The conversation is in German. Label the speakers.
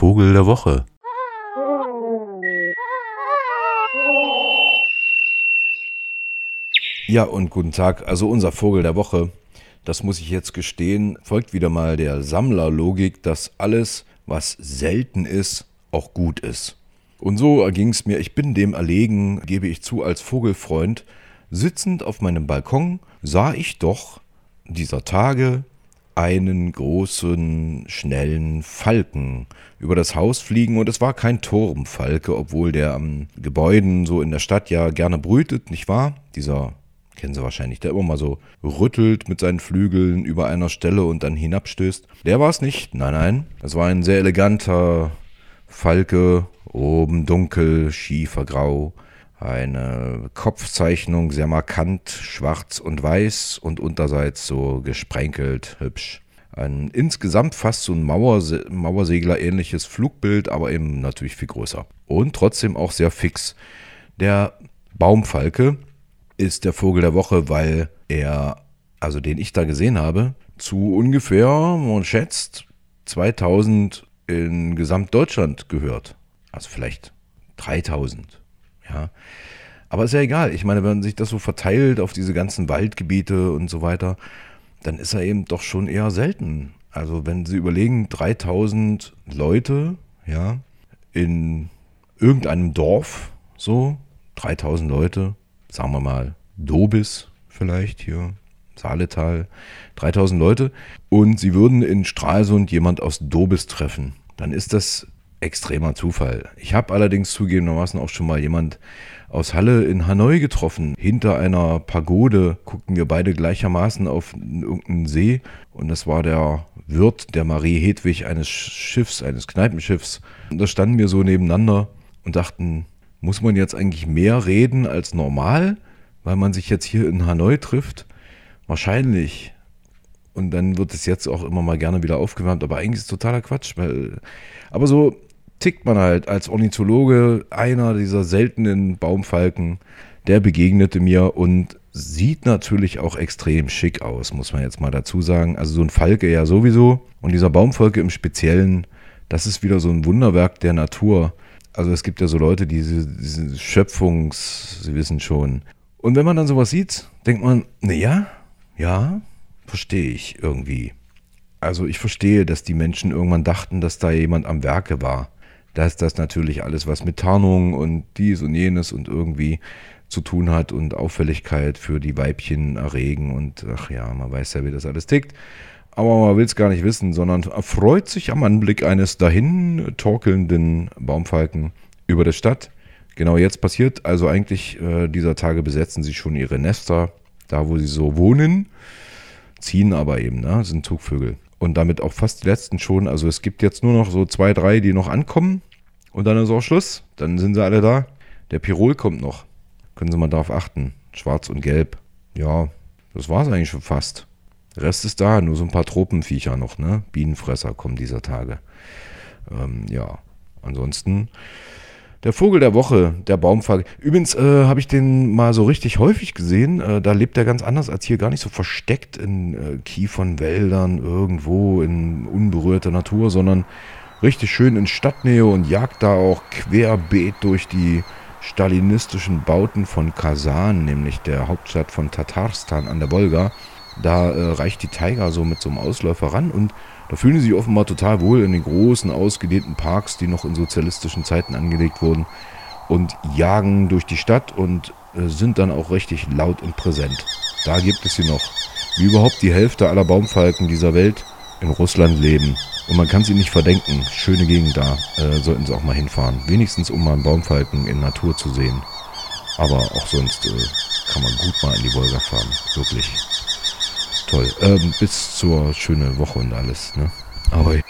Speaker 1: Vogel der Woche.
Speaker 2: Ja, und guten Tag. Also unser Vogel der Woche, das muss ich jetzt gestehen, folgt wieder mal der Sammlerlogik, dass alles, was selten ist, auch gut ist. Und so erging es mir, ich bin dem erlegen, gebe ich zu, als Vogelfreund, sitzend auf meinem Balkon, sah ich doch dieser Tage einen großen, schnellen Falken über das Haus fliegen und es war kein Turmfalke, obwohl der am Gebäuden so in der Stadt ja gerne brütet, nicht wahr? Dieser kennen Sie wahrscheinlich, der immer mal so rüttelt mit seinen Flügeln über einer Stelle und dann hinabstößt. Der war es nicht, nein, nein. Es war ein sehr eleganter Falke, oben dunkel, schiefergrau, eine Kopfzeichnung sehr markant, schwarz und weiß und unterseits so gesprenkelt, hübsch. Ein insgesamt fast so ein Mauerse Mauersegler ähnliches Flugbild, aber eben natürlich viel größer. Und trotzdem auch sehr fix. Der Baumfalke ist der Vogel der Woche, weil er, also den ich da gesehen habe, zu ungefähr, man schätzt, 2000 in Gesamtdeutschland gehört. Also vielleicht 3000. Ja. Aber ist ja egal. Ich meine, wenn sich das so verteilt auf diese ganzen Waldgebiete und so weiter, dann ist er eben doch schon eher selten. Also wenn Sie überlegen, 3000 Leute, ja, in irgendeinem Dorf, so, 3000 Leute, sagen wir mal, Dobis vielleicht hier, Saaletal, 3000 Leute und sie würden in Stralsund jemand aus Dobis treffen, dann ist das extremer Zufall. Ich habe allerdings zugegebenermaßen auch schon mal jemand aus Halle in Hanoi getroffen. Hinter einer Pagode guckten wir beide gleichermaßen auf irgendeinen See und das war der Wirt der Marie Hedwig eines Schiffs, eines Kneipenschiffs. Und da standen wir so nebeneinander und dachten, muss man jetzt eigentlich mehr reden als normal, weil man sich jetzt hier in Hanoi trifft? Wahrscheinlich. Und dann wird es jetzt auch immer mal gerne wieder aufgewärmt, aber eigentlich ist es totaler Quatsch, weil. Aber so tickt man halt als Ornithologe, einer dieser seltenen Baumfalken, der begegnete mir und sieht natürlich auch extrem schick aus, muss man jetzt mal dazu sagen. Also so ein Falke ja sowieso und dieser Baumfalke im Speziellen, das ist wieder so ein Wunderwerk der Natur. Also es gibt ja so Leute, die diese, diese Schöpfungs, Sie wissen schon. Und wenn man dann sowas sieht, denkt man, naja, ja, verstehe ich irgendwie. Also ich verstehe, dass die Menschen irgendwann dachten, dass da jemand am Werke war. Dass das natürlich alles was mit Tarnung und dies und jenes und irgendwie zu tun hat und Auffälligkeit für die Weibchen erregen und ach ja, man weiß ja, wie das alles tickt. Aber man will es gar nicht wissen, sondern erfreut sich am Anblick eines dahin torkelnden Baumfalken über der Stadt. Genau jetzt passiert also eigentlich äh, dieser Tage besetzen sie schon ihre Nester, da wo sie so wohnen, ziehen aber eben, ne, sind Zugvögel. Und damit auch fast die letzten schon. Also es gibt jetzt nur noch so zwei, drei, die noch ankommen. Und dann ist auch Schluss. Dann sind sie alle da. Der Pirol kommt noch. Können Sie mal darauf achten. Schwarz und Gelb. Ja, das war es eigentlich schon fast. Der Rest ist da, nur so ein paar Tropenviecher noch, ne? Bienenfresser kommen dieser Tage. Ähm, ja, ansonsten der Vogel der Woche, der Baumfalke. Übrigens äh, habe ich den mal so richtig häufig gesehen. Äh, da lebt er ganz anders als hier, gar nicht so versteckt in äh, Kiefernwäldern irgendwo in unberührter Natur, sondern richtig schön in Stadtnähe und jagt da auch querbeet durch die stalinistischen Bauten von Kasan, nämlich der Hauptstadt von Tatarstan an der Wolga. Da äh, reicht die Tiger so mit so einem Ausläufer ran und da fühlen sie sich offenbar total wohl in den großen, ausgedehnten Parks, die noch in sozialistischen Zeiten angelegt wurden und jagen durch die Stadt und äh, sind dann auch richtig laut und präsent. Da gibt es sie noch. Wie überhaupt die Hälfte aller Baumfalken dieser Welt in Russland leben. Und man kann sie nicht verdenken. Schöne Gegend da. Äh, sollten sie auch mal hinfahren. Wenigstens um mal einen Baumfalken in Natur zu sehen. Aber auch sonst äh, kann man gut mal in die Wolga fahren. Wirklich toll. Ähm, bis zur schönen Woche und alles. Ne? Ahoi.